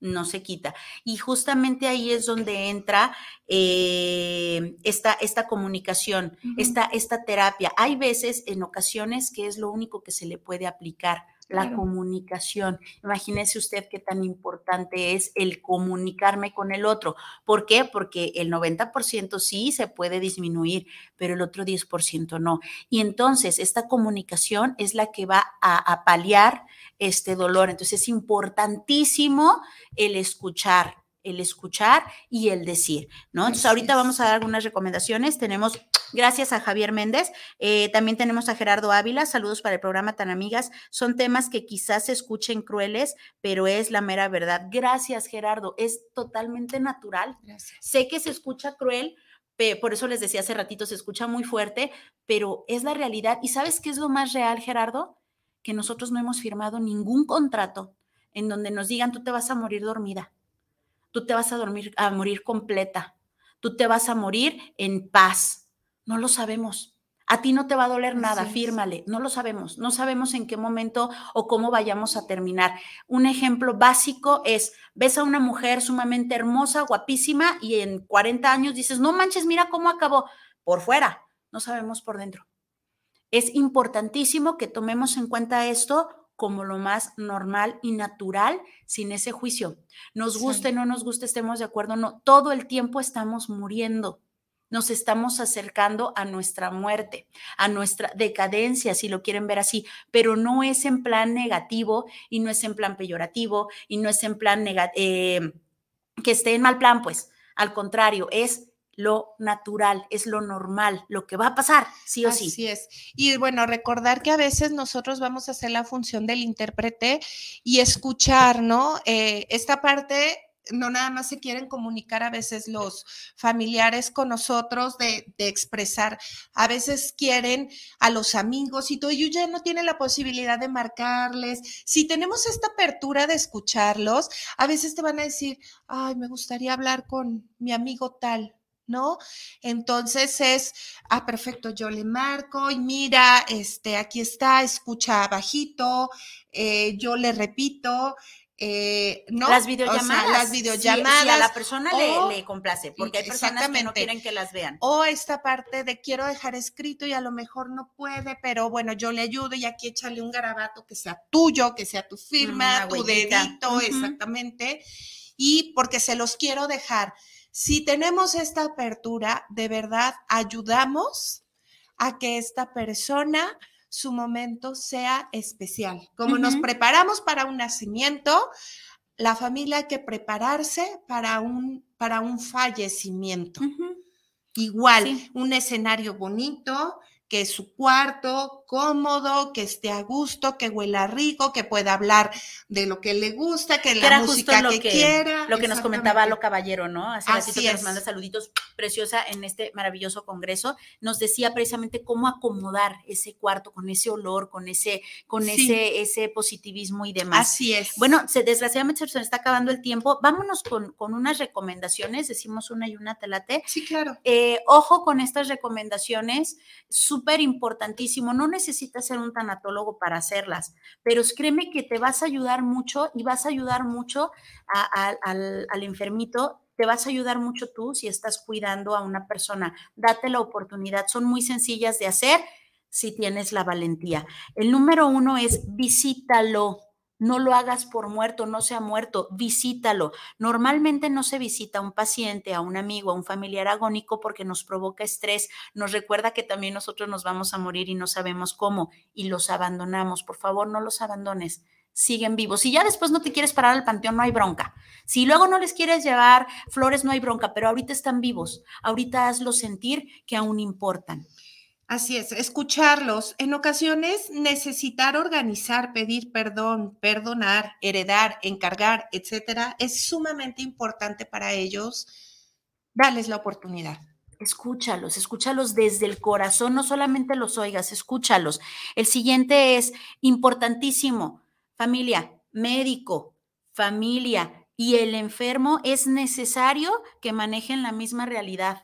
no se quita. Y justamente ahí es donde entra eh, esta, esta, comunicación, esta, esta terapia. Hay veces, en ocasiones, que es lo único que se le puede aplicar la comunicación. Imagínese usted qué tan importante es el comunicarme con el otro. ¿Por qué? Porque el 90% sí se puede disminuir, pero el otro 10% no. Y entonces esta comunicación es la que va a, a paliar este dolor. Entonces es importantísimo el escuchar, el escuchar y el decir, ¿no? Entonces, ahorita vamos a dar algunas recomendaciones. Tenemos, gracias a Javier Méndez, eh, también tenemos a Gerardo Ávila, saludos para el programa Tan Amigas. Son temas que quizás se escuchen crueles, pero es la mera verdad. Gracias, Gerardo, es totalmente natural. Sé que se escucha cruel, por eso les decía hace ratito, se escucha muy fuerte, pero es la realidad. ¿Y sabes qué es lo más real, Gerardo? Que nosotros no hemos firmado ningún contrato en donde nos digan tú te vas a morir dormida tú te vas a dormir, a morir completa, tú te vas a morir en paz. No lo sabemos. A ti no te va a doler nada, fírmale. No lo sabemos. No sabemos en qué momento o cómo vayamos a terminar. Un ejemplo básico es, ves a una mujer sumamente hermosa, guapísima, y en 40 años dices, no manches, mira cómo acabó. Por fuera, no sabemos por dentro. Es importantísimo que tomemos en cuenta esto como lo más normal y natural sin ese juicio. Nos guste, no nos guste, estemos de acuerdo, no, todo el tiempo estamos muriendo. Nos estamos acercando a nuestra muerte, a nuestra decadencia, si lo quieren ver así, pero no es en plan negativo y no es en plan peyorativo y no es en plan eh, que esté en mal plan, pues al contrario, es lo natural, es lo normal, lo que va a pasar, sí o sí. Así es. Y bueno, recordar que a veces nosotros vamos a hacer la función del intérprete y escuchar, ¿no? Eh, esta parte no nada más se quieren comunicar a veces los familiares con nosotros de, de, expresar, a veces quieren a los amigos y todo, ellos ya no tienen la posibilidad de marcarles. Si tenemos esta apertura de escucharlos, a veces te van a decir, ay, me gustaría hablar con mi amigo tal, ¿no? Entonces es, ah, perfecto, yo le marco y mira, este, aquí está, escucha bajito, eh, yo le repito, eh, ¿no? Las videollamadas. las videollamadas. a la persona le, complace, porque hay personas que no quieren que las vean. O esta parte de quiero dejar escrito y a lo mejor no puede, pero bueno, yo le ayudo y aquí échale un garabato que sea tuyo, que sea tu firma, tu dedito, exactamente. Y porque se los quiero dejar si tenemos esta apertura, de verdad ayudamos a que esta persona, su momento sea especial. Como nos preparamos para un nacimiento, la familia hay que prepararse para un, para un fallecimiento. Igual, un escenario bonito, que su cuarto cómodo, que esté a gusto, que huela rico, que pueda hablar de lo que le gusta, que, la música que, quiera. Lo que nos comentaba Lo Caballero, ¿no? Hace ratito que nos manda saluditos preciosa en este maravilloso congreso, nos decía precisamente cómo acomodar ese cuarto con ese olor, con ese, con ese, ese positivismo y demás. Así es. Bueno, se, desgraciadamente se nos está acabando el tiempo. Vámonos con, con unas recomendaciones, decimos una y una telate. Sí, claro. Eh, ojo con estas recomendaciones, súper. No necesitas ser un tanatólogo para hacerlas, pero créeme que te vas a ayudar mucho y vas a ayudar mucho al, al enfermito te vas a ayudar mucho tú si estás cuidando a una persona. Date la oportunidad. Son muy sencillas de hacer si tienes la valentía. El número uno es visítalo. No lo hagas por muerto, no sea muerto, visítalo. Normalmente no se visita a un paciente, a un amigo, a un familiar agónico porque nos provoca estrés, nos recuerda que también nosotros nos vamos a morir y no sabemos cómo y los abandonamos. Por favor, no los abandones siguen vivos. Si ya después no te quieres parar al panteón, no hay bronca. Si luego no les quieres llevar flores, no hay bronca, pero ahorita están vivos. Ahorita hazlo sentir que aún importan. Así es, escucharlos. En ocasiones, necesitar organizar, pedir perdón, perdonar, heredar, encargar, etcétera, es sumamente importante para ellos. Darles la oportunidad. Escúchalos, escúchalos desde el corazón, no solamente los oigas, escúchalos. El siguiente es importantísimo familia, médico, familia y el enfermo, es necesario que manejen la misma realidad.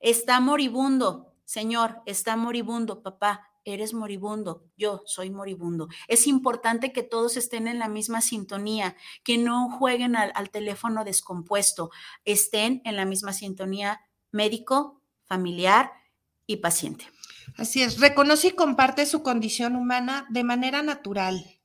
Está moribundo, señor, está moribundo, papá, eres moribundo, yo soy moribundo. Es importante que todos estén en la misma sintonía, que no jueguen al, al, teléfono descompuesto, estén en la misma sintonía médico, familiar y paciente. Así es, reconoce y comparte su condición humana de manera natural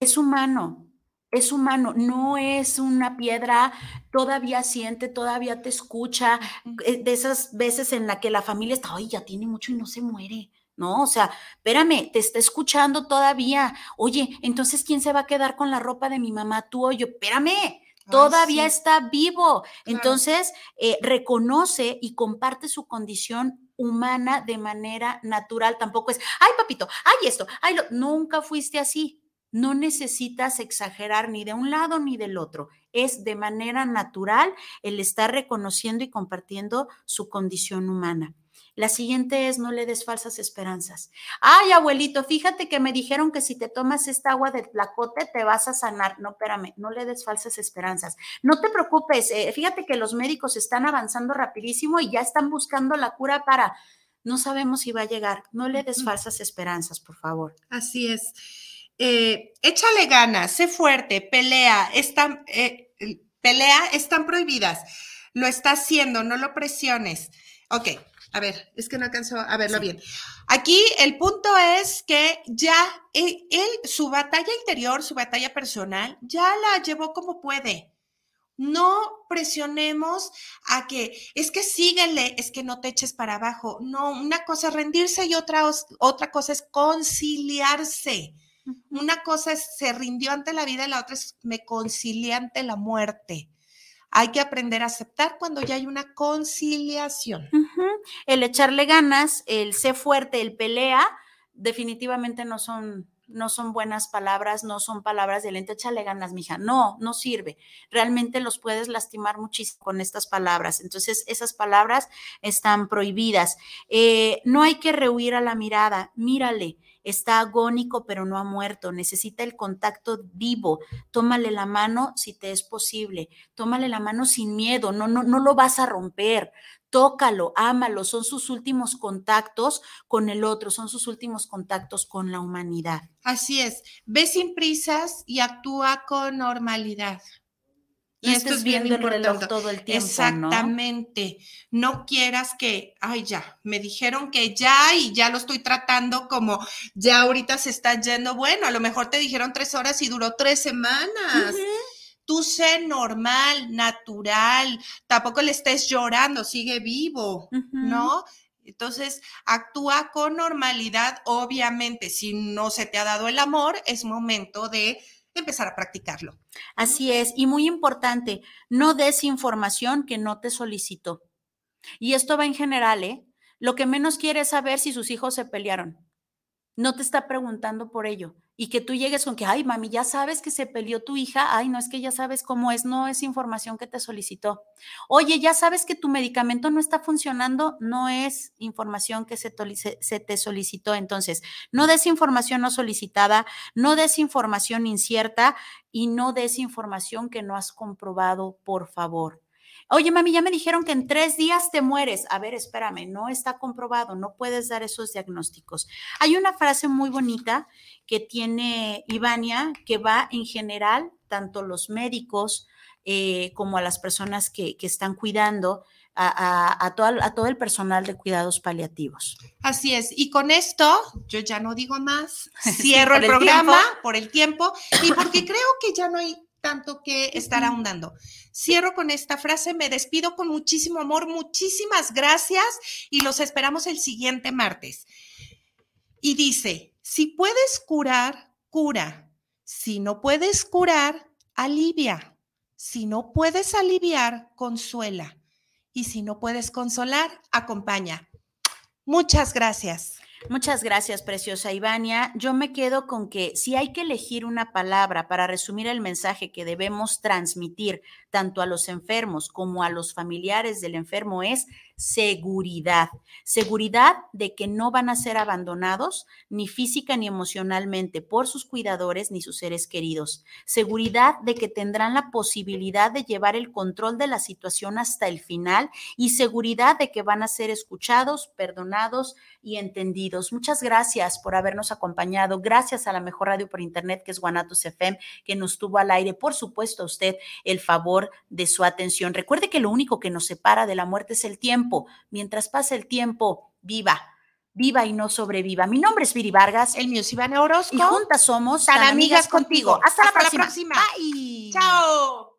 es humano, es humano, no es una piedra, todavía siente, todavía te escucha, eh, de esas veces en la que la familia está, ay, ya tiene mucho y no se muere. No, o sea, espérame, te está escuchando todavía. Oye, entonces, ¿quién se va a quedar con la ropa de mi mamá? Tú o yo, espérame, todavía está vivo. Entonces, eh, reconoce y comparte su condición humana de manera natural. Tampoco es, ay, papito, ay, esto, ay, lo. nunca fuiste así. No necesitas exagerar ni de un lado ni del otro. Es de manera natural el estar reconociendo y compartiendo su condición humana. La siguiente es no le des falsas esperanzas. Ay, abuelito, fíjate que me dijeron que si te tomas esta agua del placote te vas a sanar. No, espérame, no le des falsas esperanzas. No te preocupes, eh, fíjate que los médicos están avanzando rapidísimo y ya están buscando la cura para... No sabemos si va a llegar. No le des falsas esperanzas, por favor. Así es. Eh, échale ganas, sé fuerte, pelea, están, eh, pelea, están prohibidas. Lo está haciendo, no lo presiones. Ok, a ver, es que no alcanzo a verlo bien. Aquí el punto es que ya él, su batalla interior, su batalla personal, ya la llevó como puede. No presionemos a que es que síguele, es que no te eches para abajo. No, una cosa es rendirse y otra, otra cosa es conciliarse. Una cosa es se rindió ante la vida y la otra es me concilié ante la muerte. Hay que aprender a aceptar cuando ya hay una conciliación. El echarle ganas, el ser fuerte, el pelea, definitivamente no son no son buenas palabras, no son palabras de lente, échale ganas, mija. No, no sirve. Realmente los puedes lastimar muchísimo con estas palabras. Entonces, esas palabras están prohibidas. Eh, no hay que rehuir a la mirada, mírale está agónico pero no ha muerto, necesita el contacto vivo, tómale la mano si te es posible, tómale la mano sin miedo, no, no, no lo vas a romper, tócalo, ámalo, son sus últimos contactos con el otro, son sus últimos contactos con la humanidad. Así es, ve sin prisas y actúa con normalidad. Y esto es viendo el reloj todo el tiempo. Exactamente. ¿no? quieras que, ay, ya, me dijeron que ya y ya lo estoy tratando como ya ahorita se está yendo. Bueno, a lo mejor te dijeron tres horas y duró tres semanas. Tú sé normal, natural, tampoco le estés llorando, sigue vivo, ¿no? Entonces, actúa con normalidad. Obviamente, si no se te ha dado el amor, es momento de empezar a practicarlo. Así es, y muy importante, no des información que no te solicitó. Y esto va en general, ¿eh? Lo que menos quiere es saber si sus hijos se pelearon. No te está preguntando por ello y que tú llegues con que, ay, mami, ya sabes que se peleó tu hija, ay, no es que ya sabes cómo es, no es información que te solicitó. Oye, ya sabes que tu medicamento no está funcionando, no es información que se, te solicitó. Entonces, no des información no solicitada, no des información incierta y no des información que no has comprobado, por favor. Oye, mami, ya me dijeron que en tres días te mueres. A ver, espérame, no está comprobado, no puedes dar esos diagnósticos. Hay una frase muy bonita que tiene Ivania que va en general, tanto los médicos eh, como a las personas que, están cuidando, a, todo, a, todo, el personal de cuidados paliativos. Así es. Y con esto, yo ya no digo más, cierro el, programa por el tiempo y porque creo que ya no hay tanto que estar ahondando. Cierro con esta frase, me despido con muchísimo amor, muchísimas gracias y los esperamos el siguiente martes. Y dice, si puedes curar, cura. Si no puedes curar, alivia. Si no puedes aliviar, consuela. Y si no puedes consolar, acompaña. Muchas gracias. Muchas gracias, preciosa Ivania. Yo me quedo con que si hay que elegir una palabra para resumir el mensaje que debemos transmitir tanto a los enfermos como a los familiares del enfermo es seguridad. Seguridad de que no van a ser abandonados ni física ni emocionalmente por sus cuidadores ni sus seres queridos. Seguridad de que tendrán la posibilidad de llevar el control de la situación hasta el final y seguridad de que van a ser escuchados, perdonados y entendidos. Muchas gracias por habernos acompañado. Gracias a la mejor radio por internet que es Guanatos FM que nos tuvo al aire. Por supuesto, a usted el favor de su atención. Recuerde que lo único que nos separa de la muerte es el tiempo Mientras pase el tiempo, viva. viva y no sobreviva. Mi nombre es Viri Vargas. El mío es Ivana Orozco. Y juntas somos tan amigas contigo. Hasta, Hasta la, la próxima. próxima. Bye. Chao.